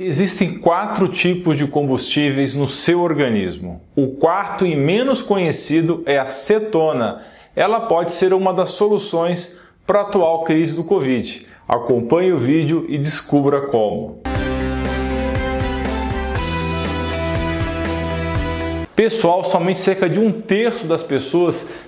Existem quatro tipos de combustíveis no seu organismo. O quarto e menos conhecido é a cetona. Ela pode ser uma das soluções para a atual crise do Covid. Acompanhe o vídeo e descubra como. Pessoal, somente cerca de um terço das pessoas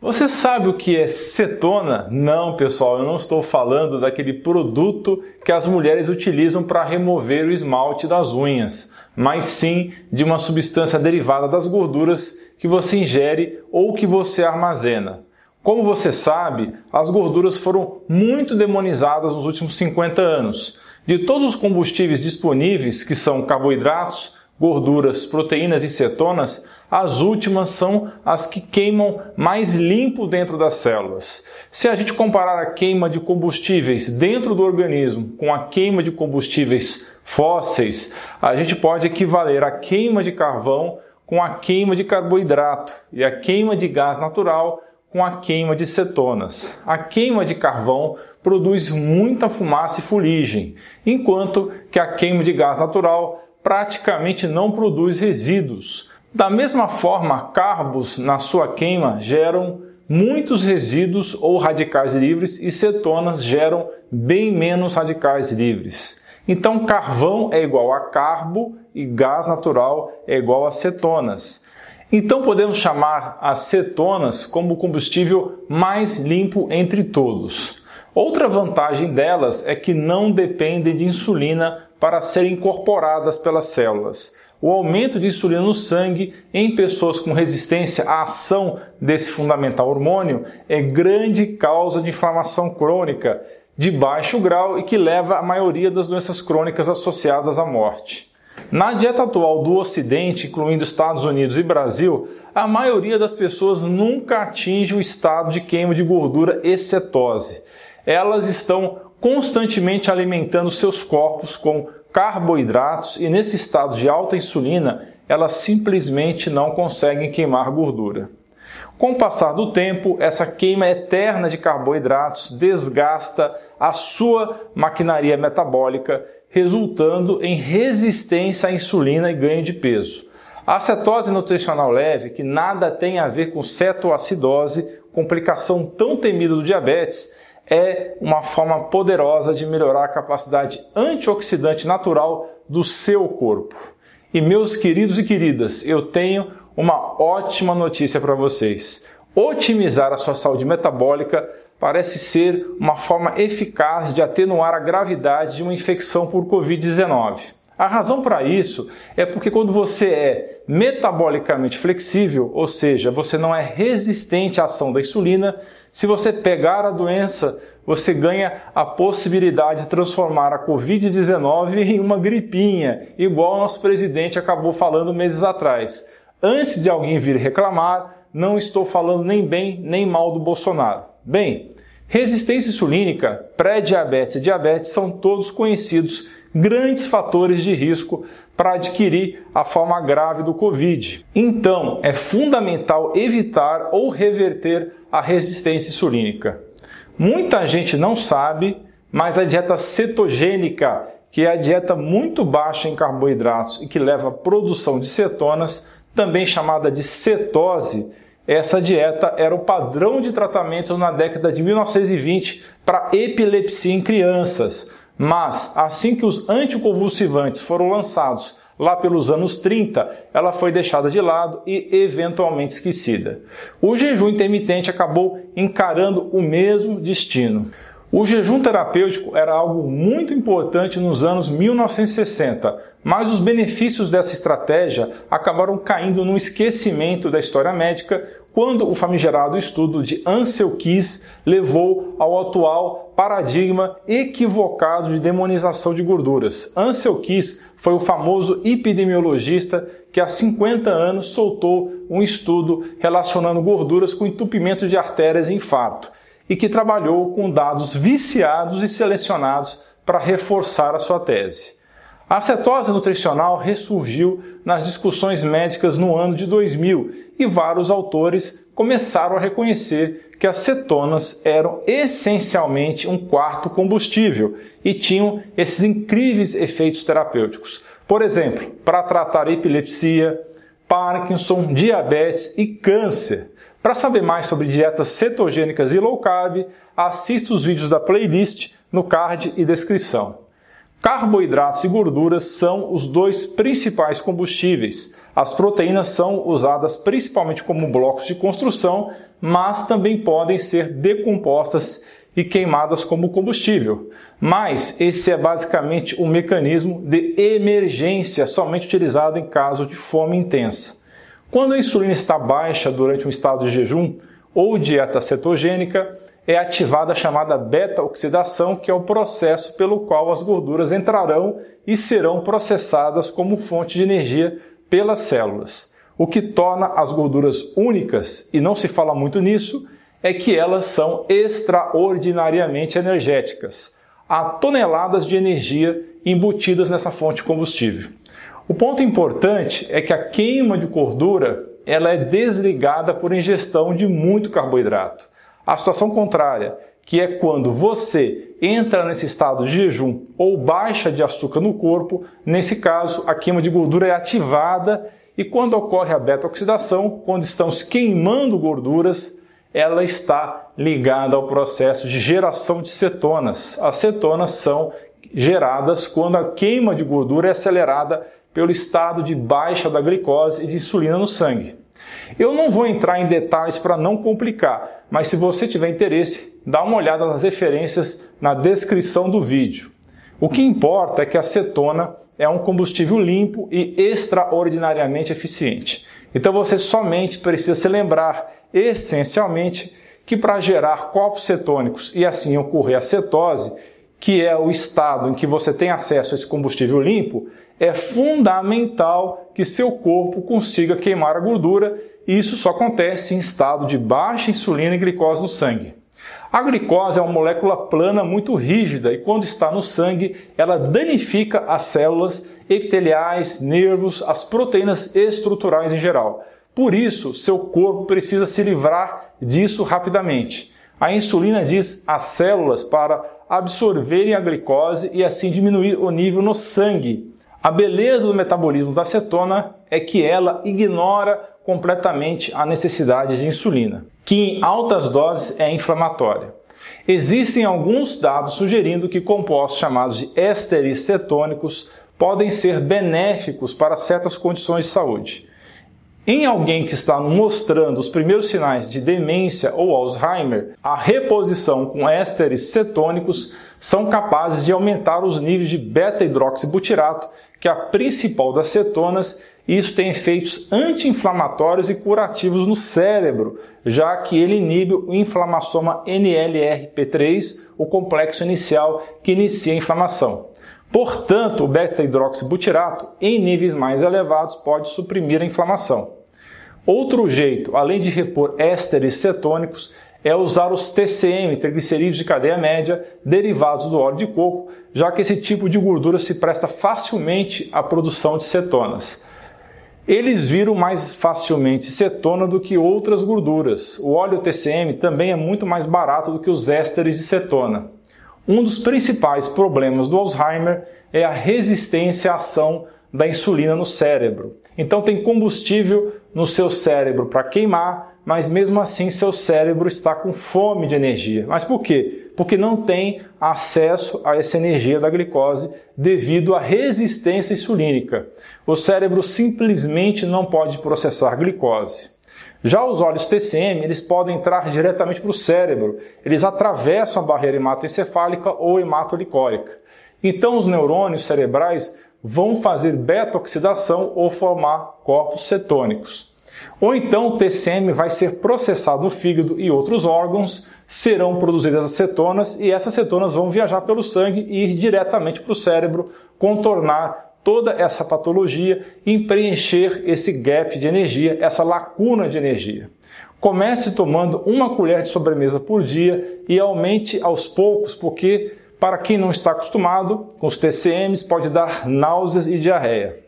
Você sabe o que é cetona? Não, pessoal, eu não estou falando daquele produto que as mulheres utilizam para remover o esmalte das unhas, mas sim de uma substância derivada das gorduras que você ingere ou que você armazena. Como você sabe, as gorduras foram muito demonizadas nos últimos 50 anos. De todos os combustíveis disponíveis, que são carboidratos, gorduras, proteínas e cetonas, as últimas são as que queimam mais limpo dentro das células. Se a gente comparar a queima de combustíveis dentro do organismo com a queima de combustíveis fósseis, a gente pode equivaler a queima de carvão com a queima de carboidrato e a queima de gás natural com a queima de cetonas. A queima de carvão produz muita fumaça e fuligem, enquanto que a queima de gás natural praticamente não produz resíduos. Da mesma forma, carbos na sua queima geram muitos resíduos ou radicais livres e cetonas geram bem menos radicais livres. Então, carvão é igual a carbo e gás natural é igual a cetonas. Então, podemos chamar as cetonas como o combustível mais limpo entre todos. Outra vantagem delas é que não dependem de insulina para serem incorporadas pelas células o aumento de insulina no sangue em pessoas com resistência à ação desse fundamental hormônio é grande causa de inflamação crônica de baixo grau e que leva à maioria das doenças crônicas associadas à morte. Na dieta atual do Ocidente, incluindo Estados Unidos e Brasil, a maioria das pessoas nunca atinge o estado de queima de gordura e cetose. Elas estão constantemente alimentando seus corpos com carboidratos e nesse estado de alta insulina, elas simplesmente não conseguem queimar gordura. Com o passar do tempo, essa queima eterna de carboidratos desgasta a sua maquinaria metabólica, resultando em resistência à insulina e ganho de peso. A cetose nutricional leve, que nada tem a ver com cetoacidose, complicação tão temida do diabetes, é uma forma poderosa de melhorar a capacidade antioxidante natural do seu corpo. E meus queridos e queridas, eu tenho uma ótima notícia para vocês. Otimizar a sua saúde metabólica parece ser uma forma eficaz de atenuar a gravidade de uma infecção por Covid-19. A razão para isso é porque quando você é metabolicamente flexível, ou seja, você não é resistente à ação da insulina, se você pegar a doença, você ganha a possibilidade de transformar a Covid-19 em uma gripinha, igual o nosso presidente acabou falando meses atrás. Antes de alguém vir reclamar, não estou falando nem bem nem mal do Bolsonaro. Bem, resistência insulínica, pré-diabetes e diabetes são todos conhecidos grandes fatores de risco para adquirir a forma grave do Covid. Então, é fundamental evitar ou reverter a resistência insulínica. Muita gente não sabe, mas a dieta cetogênica, que é a dieta muito baixa em carboidratos e que leva à produção de cetonas, também chamada de cetose, essa dieta era o padrão de tratamento na década de 1920 para epilepsia em crianças. Mas assim que os anticonvulsivantes foram lançados lá pelos anos 30, ela foi deixada de lado e eventualmente esquecida. O jejum intermitente acabou encarando o mesmo destino. O jejum terapêutico era algo muito importante nos anos 1960, mas os benefícios dessa estratégia acabaram caindo no esquecimento da história médica quando o famigerado estudo de Ansel Keys levou ao atual paradigma equivocado de demonização de gorduras. Ansel Keys foi o famoso epidemiologista que há 50 anos soltou um estudo relacionando gorduras com entupimento de artérias e infarto e que trabalhou com dados viciados e selecionados para reforçar a sua tese. A cetose nutricional ressurgiu nas discussões médicas no ano de 2000 e vários autores começaram a reconhecer que as cetonas eram essencialmente um quarto combustível e tinham esses incríveis efeitos terapêuticos. Por exemplo, para tratar epilepsia, Parkinson, diabetes e câncer. Para saber mais sobre dietas cetogênicas e low carb, assista os vídeos da playlist no card e descrição. Carboidratos e gorduras são os dois principais combustíveis. As proteínas são usadas principalmente como blocos de construção, mas também podem ser decompostas e queimadas como combustível. Mas esse é basicamente um mecanismo de emergência somente utilizado em caso de fome intensa. Quando a insulina está baixa durante um estado de jejum ou dieta cetogênica, é ativada a chamada beta-oxidação, que é o processo pelo qual as gorduras entrarão e serão processadas como fonte de energia pelas células. O que torna as gorduras únicas, e não se fala muito nisso, é que elas são extraordinariamente energéticas. Há toneladas de energia embutidas nessa fonte de combustível. O ponto importante é que a queima de gordura ela é desligada por ingestão de muito carboidrato. A situação contrária, que é quando você entra nesse estado de jejum ou baixa de açúcar no corpo, nesse caso a queima de gordura é ativada e quando ocorre a beta-oxidação, quando estamos queimando gorduras, ela está ligada ao processo de geração de cetonas. As cetonas são geradas quando a queima de gordura é acelerada pelo estado de baixa da glicose e de insulina no sangue. Eu não vou entrar em detalhes para não complicar, mas se você tiver interesse, dá uma olhada nas referências na descrição do vídeo. O que importa é que a cetona é um combustível limpo e extraordinariamente eficiente. Então você somente precisa se lembrar, essencialmente, que para gerar corpos cetônicos e assim ocorrer a cetose, que é o estado em que você tem acesso a esse combustível limpo, é fundamental que seu corpo consiga queimar a gordura e isso só acontece em estado de baixa insulina e glicose no sangue. A glicose é uma molécula plana muito rígida e quando está no sangue, ela danifica as células epiteliais, nervos, as proteínas estruturais em geral. Por isso, seu corpo precisa se livrar disso rapidamente. A insulina diz às células para absorverem a glicose e assim diminuir o nível no sangue. A beleza do metabolismo da cetona é que ela ignora completamente a necessidade de insulina, que em altas doses é inflamatória. Existem alguns dados sugerindo que compostos chamados de ésteres cetônicos podem ser benéficos para certas condições de saúde. Em alguém que está mostrando os primeiros sinais de demência ou Alzheimer, a reposição com ésteres cetônicos são capazes de aumentar os níveis de beta-hidroxibutirato, que é a principal das cetonas, e isso tem efeitos anti-inflamatórios e curativos no cérebro, já que ele inibe o inflamassoma NLRP3, o complexo inicial que inicia a inflamação. Portanto, o beta-hidroxibutirato, em níveis mais elevados, pode suprimir a inflamação. Outro jeito, além de repor ésteres cetônicos, é usar os TCM, triglicerídeos de cadeia média, derivados do óleo de coco, já que esse tipo de gordura se presta facilmente à produção de cetonas. Eles viram mais facilmente cetona do que outras gorduras. O óleo TCM também é muito mais barato do que os ésteres de cetona. Um dos principais problemas do Alzheimer é a resistência à ação da insulina no cérebro. Então tem combustível no seu cérebro para queimar, mas mesmo assim seu cérebro está com fome de energia. Mas por quê? Porque não tem acesso a essa energia da glicose devido à resistência insulínica. O cérebro simplesmente não pode processar glicose. Já os óleos TCM, eles podem entrar diretamente para o cérebro. Eles atravessam a barreira hematoencefálica ou hematolicórica. Então os neurônios cerebrais vão fazer beta-oxidação ou formar corpos cetônicos. Ou então o TCM vai ser processado no fígado e outros órgãos, serão produzidas as cetonas e essas cetonas vão viajar pelo sangue e ir diretamente para o cérebro, contornar toda essa patologia e preencher esse gap de energia, essa lacuna de energia. Comece tomando uma colher de sobremesa por dia e aumente aos poucos, porque para quem não está acostumado com os TCMs pode dar náuseas e diarreia.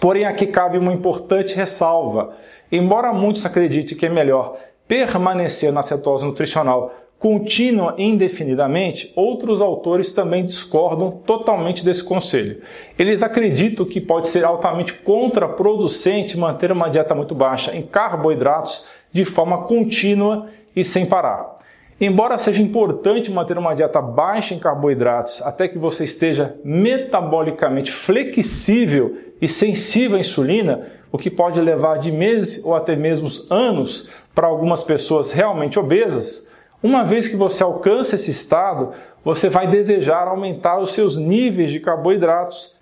Porém, aqui cabe uma importante ressalva. Embora muitos acreditem que é melhor permanecer na cetose nutricional contínua indefinidamente, outros autores também discordam totalmente desse conselho. Eles acreditam que pode ser altamente contraproducente manter uma dieta muito baixa em carboidratos de forma contínua e sem parar. Embora seja importante manter uma dieta baixa em carboidratos até que você esteja metabolicamente flexível e sensível à insulina, o que pode levar de meses ou até mesmo anos para algumas pessoas realmente obesas, uma vez que você alcança esse estado, você vai desejar aumentar os seus níveis de carboidratos,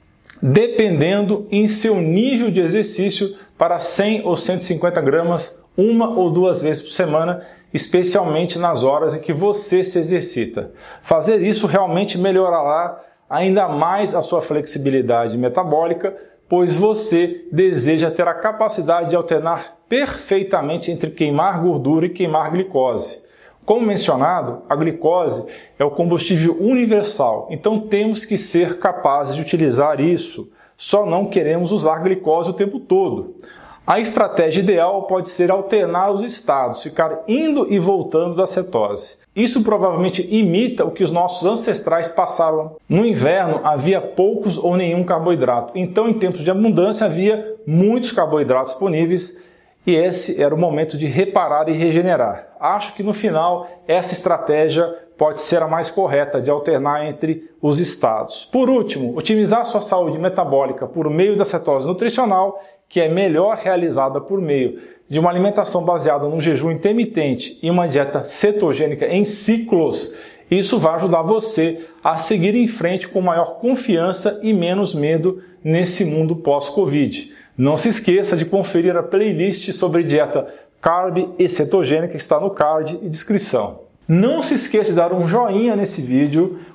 dependendo em seu nível de exercício para 100 ou 150 gramas uma ou duas vezes por semana, especialmente nas horas em que você se exercita. Fazer isso realmente melhorará ainda mais a sua flexibilidade metabólica, pois você deseja ter a capacidade de alternar perfeitamente entre queimar gordura e queimar glicose. Como mencionado, a glicose é o combustível universal, então temos que ser capazes de utilizar isso. Só não queremos usar glicose o tempo todo. A estratégia ideal pode ser alternar os estados, ficar indo e voltando da cetose. Isso provavelmente imita o que os nossos ancestrais passaram. No inverno havia poucos ou nenhum carboidrato, então em tempos de abundância havia muitos carboidratos disponíveis e esse era o momento de reparar e regenerar. Acho que no final essa estratégia pode ser a mais correta de alternar entre os estados. Por último, otimizar sua saúde metabólica por meio da cetose nutricional, que é melhor realizada por meio de uma alimentação baseada no jejum intermitente e uma dieta cetogênica em ciclos. Isso vai ajudar você a seguir em frente com maior confiança e menos medo nesse mundo pós-Covid. Não se esqueça de conferir a playlist sobre dieta carb e cetogênica que está no card e descrição. Não se esqueça de dar um joinha nesse vídeo,